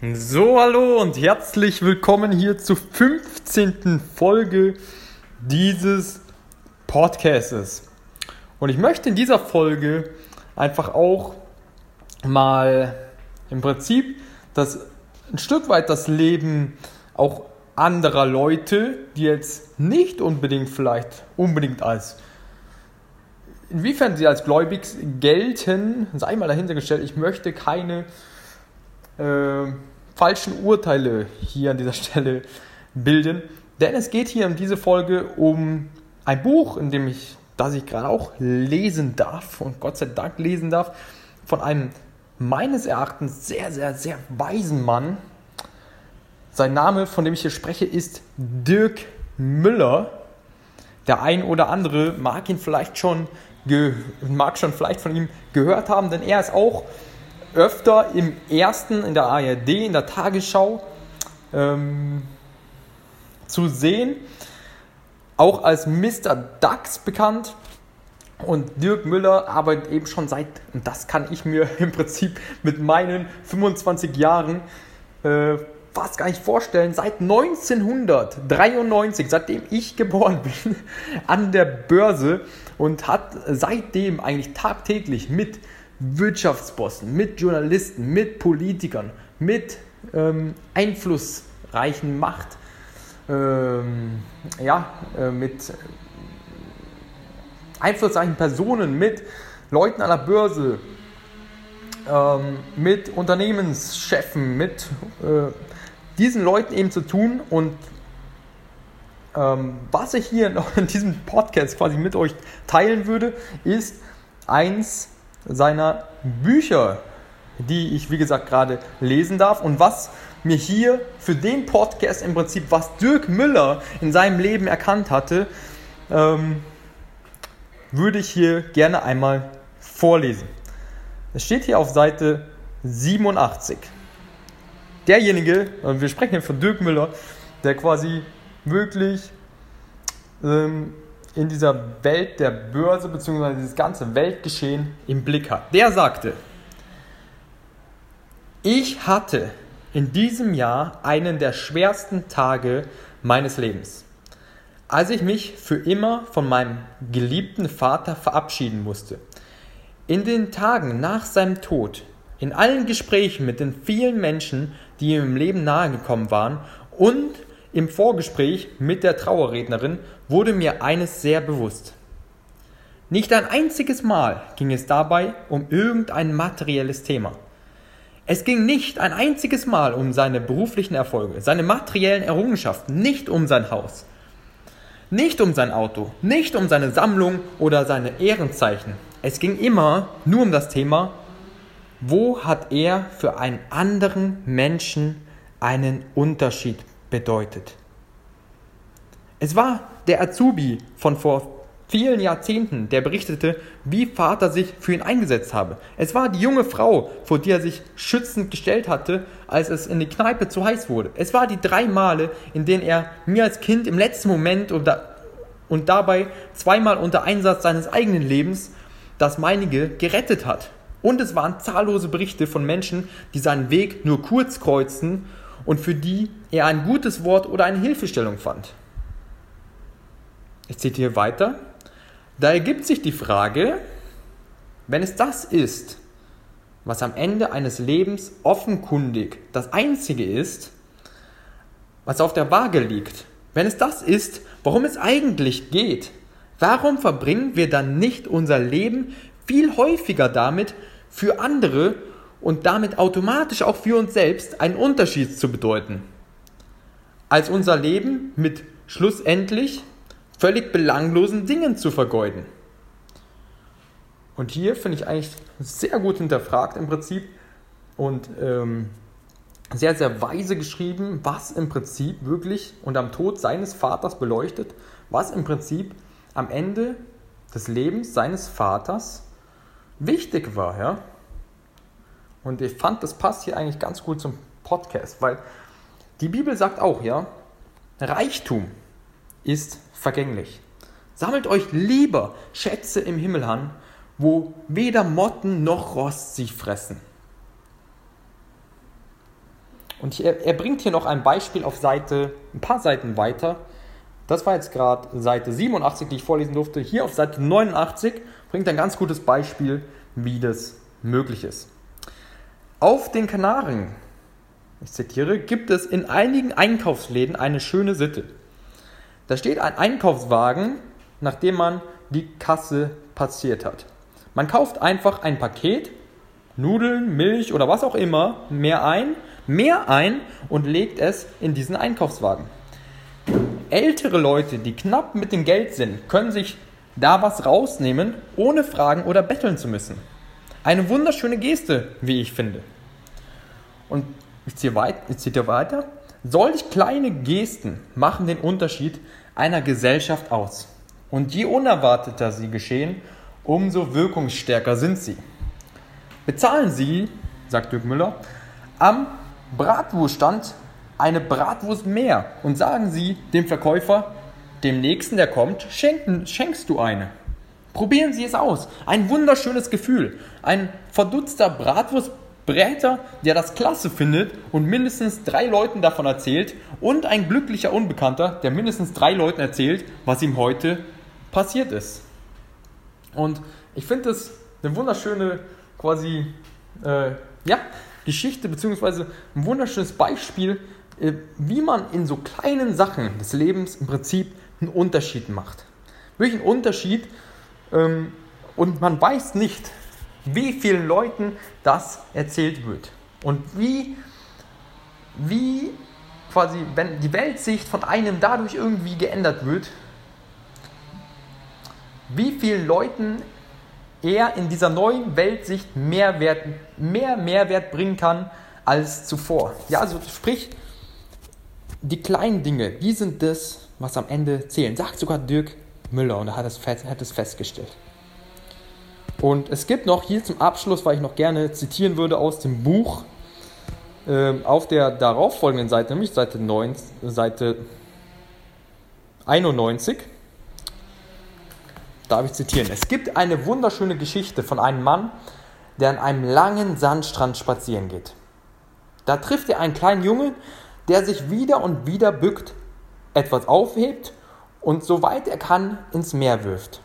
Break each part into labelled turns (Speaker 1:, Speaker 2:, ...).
Speaker 1: So, hallo und herzlich willkommen hier zur 15. Folge dieses Podcasts. Und ich möchte in dieser Folge einfach auch mal im Prinzip das ein Stück weit das Leben auch anderer Leute, die jetzt nicht unbedingt vielleicht unbedingt als Inwiefern sie als gläubig gelten, sei mal dahinter gestellt, ich möchte keine äh, falschen Urteile hier an dieser Stelle bilden, denn es geht hier in dieser Folge um ein Buch, in dem ich, das ich gerade auch lesen darf und Gott sei Dank lesen darf, von einem meines Erachtens sehr, sehr, sehr weisen Mann. Sein Name, von dem ich hier spreche, ist Dirk Müller. Der ein oder andere mag ihn vielleicht schon mag schon vielleicht von ihm gehört haben, denn er ist auch öfter im ersten, in der ARD, in der Tagesschau ähm, zu sehen, auch als Mr. Dax bekannt. Und Dirk Müller arbeitet eben schon seit, und das kann ich mir im Prinzip mit meinen 25 Jahren äh, fast gar nicht vorstellen, seit 1993, seitdem ich geboren bin, an der Börse und hat seitdem eigentlich tagtäglich mit Wirtschaftsbossen, mit Journalisten, mit Politikern, mit ähm, einflussreichen Macht, ähm, ja, äh, mit einflussreichen Personen, mit Leuten an der Börse, ähm, mit Unternehmenschefen, mit äh, diesen Leuten eben zu tun. Und ähm, was ich hier in diesem Podcast quasi mit euch teilen würde, ist eins seiner Bücher, die ich wie gesagt gerade lesen darf und was mir hier für den Podcast im Prinzip, was Dirk Müller in seinem Leben erkannt hatte, ähm, würde ich hier gerne einmal vorlesen. Es steht hier auf Seite 87 derjenige, wir sprechen hier von Dirk Müller, der quasi wirklich ähm, in dieser Welt der Börse bzw. dieses ganze Weltgeschehen im Blick hat. Der sagte, ich hatte in diesem Jahr einen der schwersten Tage meines Lebens, als ich mich für immer von meinem geliebten Vater verabschieden musste. In den Tagen nach seinem Tod in allen Gesprächen mit den vielen Menschen, die ihm im Leben nahegekommen waren und im Vorgespräch mit der Trauerrednerin wurde mir eines sehr bewusst. Nicht ein einziges Mal ging es dabei um irgendein materielles Thema.
Speaker 2: Es ging nicht ein einziges Mal um seine beruflichen Erfolge, seine materiellen Errungenschaften, nicht um sein Haus, nicht um sein Auto, nicht um seine Sammlung oder seine Ehrenzeichen. Es ging immer nur um das Thema, wo hat er für einen anderen Menschen einen Unterschied bedeutet. Es war der Azubi von vor vielen Jahrzehnten, der berichtete, wie Vater sich für ihn eingesetzt habe. Es war die junge Frau, vor die er sich schützend gestellt hatte, als es in die Kneipe zu heiß wurde. Es war die drei Male, in denen er mir als Kind im letzten Moment und, da, und dabei zweimal unter Einsatz seines eigenen Lebens das meinige gerettet hat. Und es waren zahllose Berichte von Menschen, die seinen Weg nur kurz kreuzten und für die er ein gutes Wort oder eine Hilfestellung fand. Ich zitiere weiter. Da ergibt sich die Frage, wenn es das ist, was am Ende eines Lebens offenkundig das Einzige ist, was auf der Waage liegt, wenn es das ist, worum es eigentlich geht, warum verbringen wir dann nicht unser Leben viel häufiger damit, für andere und damit automatisch auch für uns selbst einen Unterschied zu bedeuten, als unser Leben mit schlussendlich völlig belanglosen Dingen zu vergeuden. Und hier finde ich eigentlich sehr gut hinterfragt im Prinzip und ähm, sehr, sehr weise geschrieben, was im Prinzip wirklich und am Tod seines Vaters beleuchtet, was im Prinzip am Ende des Lebens seines Vaters wichtig war. Ja? Und ich fand, das passt hier eigentlich ganz gut zum Podcast, weil die Bibel sagt auch, ja, Reichtum ist vergänglich. Sammelt euch lieber Schätze im Himmel an, wo weder Motten noch Rost sie fressen. Und er, er bringt hier noch ein Beispiel auf Seite, ein paar Seiten weiter. Das war jetzt gerade Seite 87, die ich vorlesen durfte. Hier auf Seite 89 bringt ein ganz gutes Beispiel, wie das möglich ist. Auf den Kanaren, ich zitiere, gibt es in einigen Einkaufsläden eine schöne Sitte. Da steht ein Einkaufswagen, nachdem man die Kasse passiert hat. Man kauft einfach ein Paket, Nudeln, Milch oder was auch immer, mehr ein, mehr ein und legt es in diesen Einkaufswagen. Ältere Leute, die knapp mit dem Geld sind, können sich da was rausnehmen, ohne fragen oder betteln zu müssen. Eine wunderschöne Geste, wie ich finde. Und ich ziehe, weiter. Solch kleine Gesten machen den Unterschied einer Gesellschaft aus. Und je unerwarteter sie geschehen, umso wirkungsstärker sind sie. Bezahlen Sie, sagt Dirk Müller, am Bratwurststand eine Bratwurst mehr und sagen Sie dem Verkäufer, dem Nächsten, der kommt, schenken, schenkst du eine. Probieren Sie es aus. Ein wunderschönes Gefühl. Ein verdutzter Bratwurst Bräter, der das klasse findet und mindestens drei Leuten davon erzählt und ein glücklicher Unbekannter, der mindestens drei Leuten erzählt, was ihm heute passiert ist. Und ich finde das eine wunderschöne quasi äh, ja, Geschichte beziehungsweise ein wunderschönes Beispiel, äh, wie man in so kleinen Sachen des Lebens im Prinzip einen Unterschied macht. Einen Unterschied und man weiß nicht, wie vielen Leuten das erzählt wird. Und wie, wie quasi, wenn die Weltsicht von einem dadurch irgendwie geändert wird, wie vielen Leuten er in dieser neuen Weltsicht Mehrwert, mehr Mehrwert bringen kann als zuvor. Ja, also sprich, die kleinen Dinge, die sind das, was am Ende zählen. Sagt sogar Dirk Müller und er hat es, hat es festgestellt. Und es gibt noch hier zum Abschluss, weil ich noch gerne zitieren würde aus dem Buch, äh, auf der darauffolgenden Seite, nämlich Seite, 9, Seite 91, darf ich zitieren. Es gibt eine wunderschöne Geschichte von einem Mann, der an einem langen Sandstrand spazieren geht. Da trifft er einen kleinen Jungen, der sich wieder und wieder bückt, etwas aufhebt und soweit er kann ins Meer wirft.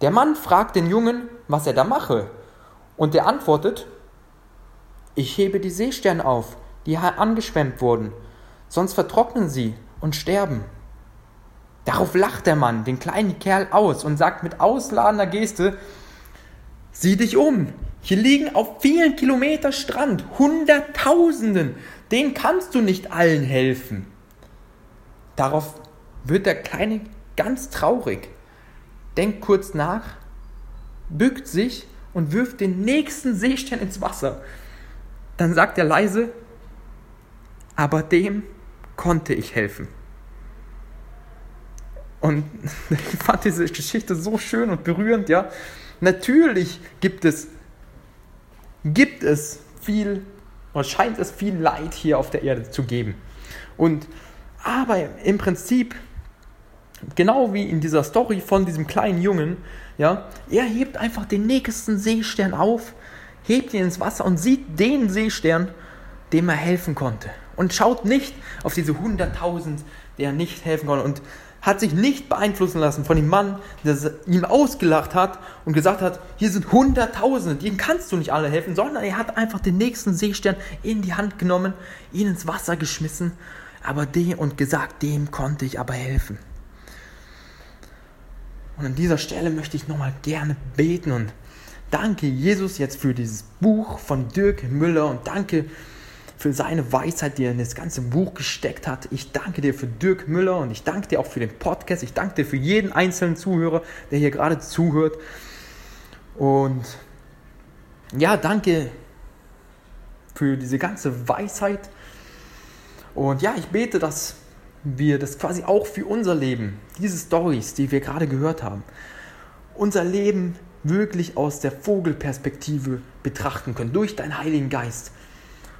Speaker 2: Der Mann fragt den Jungen, was er da mache, und der antwortet, ich hebe die Seesterne auf, die angeschwemmt wurden, sonst vertrocknen sie und sterben. Darauf lacht der Mann den kleinen Kerl aus und sagt mit ausladender Geste, sieh dich um,
Speaker 1: Hier liegen auf vielen Kilometer Strand Hunderttausenden. Denen kannst du nicht allen helfen. Darauf wird der Kleine ganz traurig, denkt kurz nach, bückt sich und wirft den nächsten Seestern ins Wasser. Dann sagt er leise, aber dem konnte ich helfen. Und ich fand diese Geschichte so schön und berührend, ja. Natürlich gibt es, gibt es viel, oder scheint es viel Leid hier auf der Erde zu geben. Und, aber im Prinzip, genau wie in dieser Story von diesem kleinen Jungen, ja, er hebt einfach den nächsten Seestern auf, hebt ihn ins Wasser und sieht den Seestern, dem er helfen konnte. Und schaut nicht auf diese 100.000, der nicht helfen konnte. Und hat sich nicht beeinflussen lassen von dem Mann, der ihm ausgelacht hat und gesagt hat, hier sind Hunderttausende, denen kannst du nicht alle helfen, sondern er hat einfach den nächsten Seestern in die Hand genommen, ihn ins Wasser geschmissen, aber dem und gesagt, dem konnte ich aber helfen. Und an dieser Stelle möchte ich nochmal gerne beten und danke Jesus jetzt für dieses Buch von Dirk Müller und danke für seine Weisheit, die er in das ganze Buch gesteckt hat. Ich danke dir für Dirk Müller und ich danke dir auch für den Podcast. Ich danke dir für jeden einzelnen Zuhörer, der hier gerade zuhört. Und ja, danke für diese ganze Weisheit. Und ja, ich bete, dass wir das quasi auch für unser Leben, diese Stories, die wir gerade gehört haben, unser Leben wirklich aus der Vogelperspektive betrachten können, durch deinen Heiligen Geist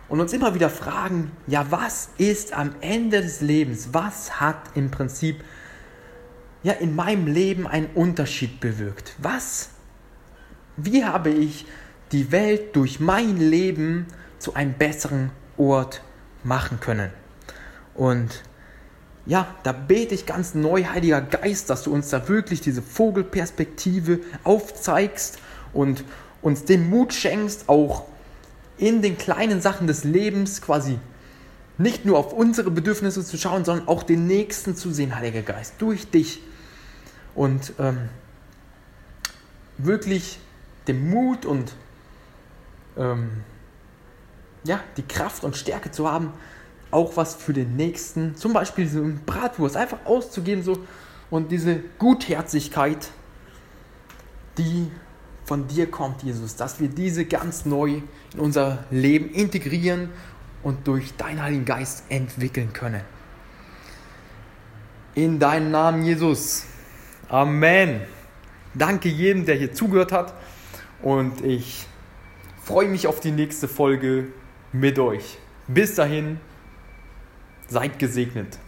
Speaker 1: und uns immer wieder fragen, ja, was ist am Ende des Lebens, was hat im Prinzip ja in meinem Leben einen Unterschied bewirkt? Was wie habe ich die Welt durch mein Leben zu einem besseren Ort machen können? Und ja, da bete ich ganz neu, Heiliger Geist, dass du uns da wirklich diese Vogelperspektive aufzeigst und uns den Mut schenkst, auch in den kleinen Sachen des Lebens quasi nicht nur auf unsere Bedürfnisse zu schauen, sondern auch den Nächsten zu sehen, Heiliger Geist, durch dich. Und ähm, wirklich den Mut und ähm, ja, die Kraft und Stärke zu haben, auch was für den Nächsten, zum Beispiel so eine Bratwurst, einfach auszugeben so und diese Gutherzigkeit, die von dir kommt, Jesus, dass wir diese ganz neu in unser Leben integrieren und durch deinen Heiligen Geist entwickeln können. In deinem Namen, Jesus. Amen. Danke jedem, der hier zugehört hat und ich freue mich auf die nächste Folge mit euch. Bis dahin, seid gesegnet.